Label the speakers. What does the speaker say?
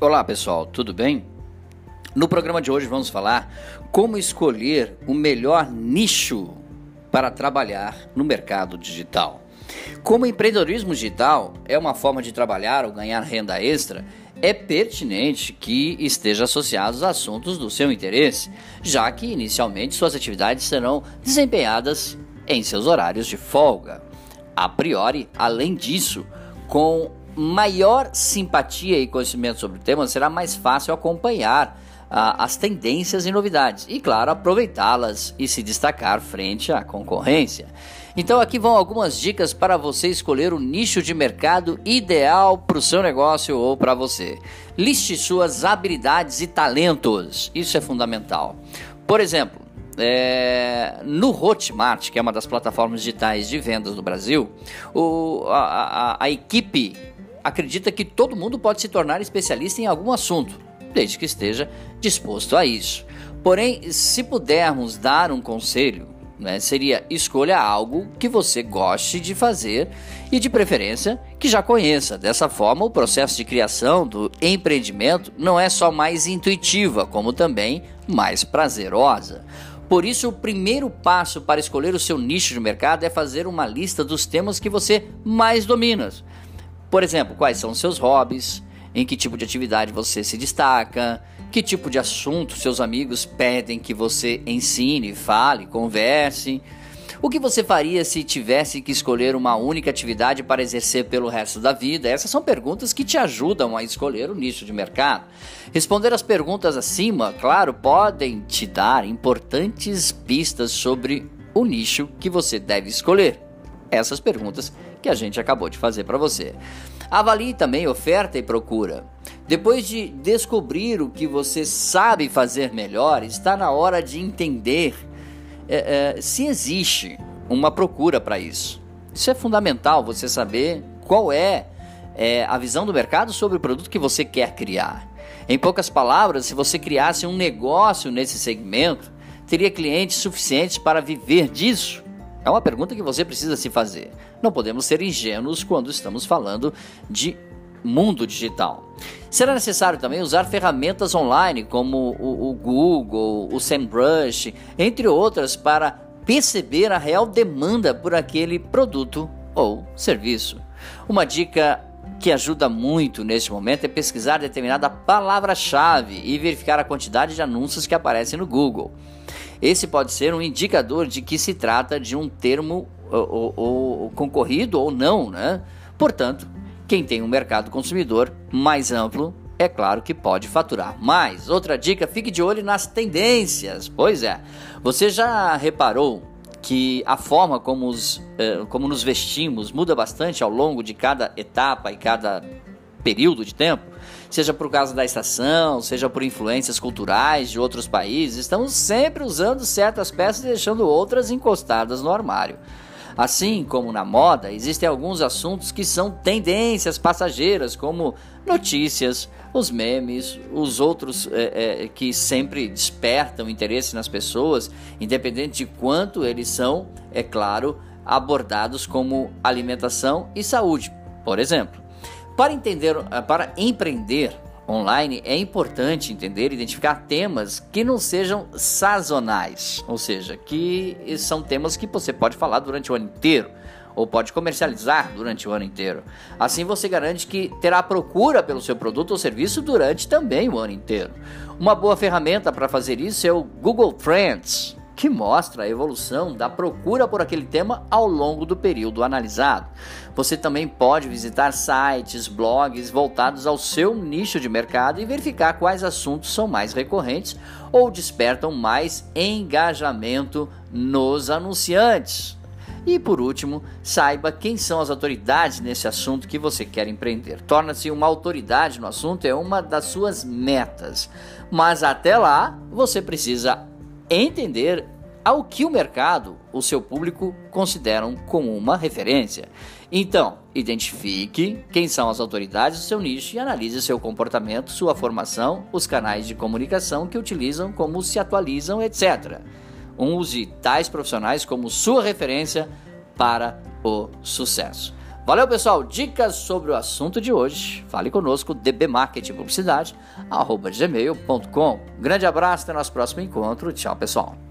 Speaker 1: Olá pessoal, tudo bem? No programa de hoje vamos falar como escolher o melhor nicho para trabalhar no mercado digital. Como empreendedorismo digital é uma forma de trabalhar ou ganhar renda extra, é pertinente que esteja associado aos assuntos do seu interesse, já que inicialmente suas atividades serão desempenhadas em seus horários de folga. A priori, além disso, com maior simpatia e conhecimento sobre o tema, será mais fácil acompanhar ah, as tendências e novidades e, claro, aproveitá-las e se destacar frente à concorrência. Então, aqui vão algumas dicas para você escolher o nicho de mercado ideal para o seu negócio ou para você. Liste suas habilidades e talentos, isso é fundamental. Por exemplo, é, no Hotmart, que é uma das plataformas digitais de vendas do Brasil, o, a, a, a equipe acredita que todo mundo pode se tornar especialista em algum assunto, desde que esteja disposto a isso. Porém, se pudermos dar um conselho, né, seria escolha algo que você goste de fazer e, de preferência, que já conheça. Dessa forma, o processo de criação do empreendimento não é só mais intuitiva, como também mais prazerosa. Por isso, o primeiro passo para escolher o seu nicho de mercado é fazer uma lista dos temas que você mais domina. Por exemplo, quais são os seus hobbies, em que tipo de atividade você se destaca, que tipo de assunto seus amigos pedem que você ensine, fale, converse. O que você faria se tivesse que escolher uma única atividade para exercer pelo resto da vida? Essas são perguntas que te ajudam a escolher o nicho de mercado. Responder as perguntas acima, claro, podem te dar importantes pistas sobre o nicho que você deve escolher. Essas perguntas que a gente acabou de fazer para você. Avalie também oferta e procura. Depois de descobrir o que você sabe fazer melhor, está na hora de entender é, é, se existe uma procura para isso. Isso é fundamental você saber qual é, é a visão do mercado sobre o produto que você quer criar. Em poucas palavras, se você criasse um negócio nesse segmento, teria clientes suficientes para viver disso? É uma pergunta que você precisa se fazer. Não podemos ser ingênuos quando estamos falando de mundo digital. Será necessário também usar ferramentas online como o, o Google, o SEMrush, entre outras, para perceber a real demanda por aquele produto ou serviço. Uma dica que ajuda muito neste momento é pesquisar determinada palavra-chave e verificar a quantidade de anúncios que aparecem no Google. Esse pode ser um indicador de que se trata de um termo ou, ou, ou concorrido ou não, né? Portanto, quem tem um mercado consumidor mais amplo é claro que pode faturar mais. Outra dica, fique de olho nas tendências. Pois é, você já reparou que a forma como, os, eh, como nos vestimos muda bastante ao longo de cada etapa e cada período de tempo, seja por causa da estação, seja por influências culturais de outros países, estamos sempre usando certas peças e deixando outras encostadas no armário. Assim como na moda, existem alguns assuntos que são tendências passageiras, como notícias, os memes, os outros é, é, que sempre despertam interesse nas pessoas, independente de quanto eles são, é claro, abordados como alimentação e saúde, por exemplo. Para entender, eh, para empreender online é importante entender e identificar temas que não sejam sazonais, ou seja, que são temas que você pode falar durante o ano inteiro ou pode comercializar durante o ano inteiro. Assim você garante que terá procura pelo seu produto ou serviço durante também o ano inteiro. Uma boa ferramenta para fazer isso é o Google Trends que mostra a evolução da procura por aquele tema ao longo do período analisado. Você também pode visitar sites, blogs voltados ao seu nicho de mercado e verificar quais assuntos são mais recorrentes ou despertam mais engajamento nos anunciantes. E por último, saiba quem são as autoridades nesse assunto que você quer empreender. Torna-se uma autoridade no assunto é uma das suas metas. Mas até lá, você precisa entender ao que o mercado, o seu público, consideram como uma referência. Então, identifique quem são as autoridades do seu nicho e analise seu comportamento, sua formação, os canais de comunicação que utilizam, como se atualizam, etc. Use tais profissionais como sua referência para o sucesso. Valeu, pessoal. Dicas sobre o assunto de hoje. Fale conosco, dbmarketingpublicidade.gmail.com. Grande abraço, até nosso próximo encontro. Tchau, pessoal.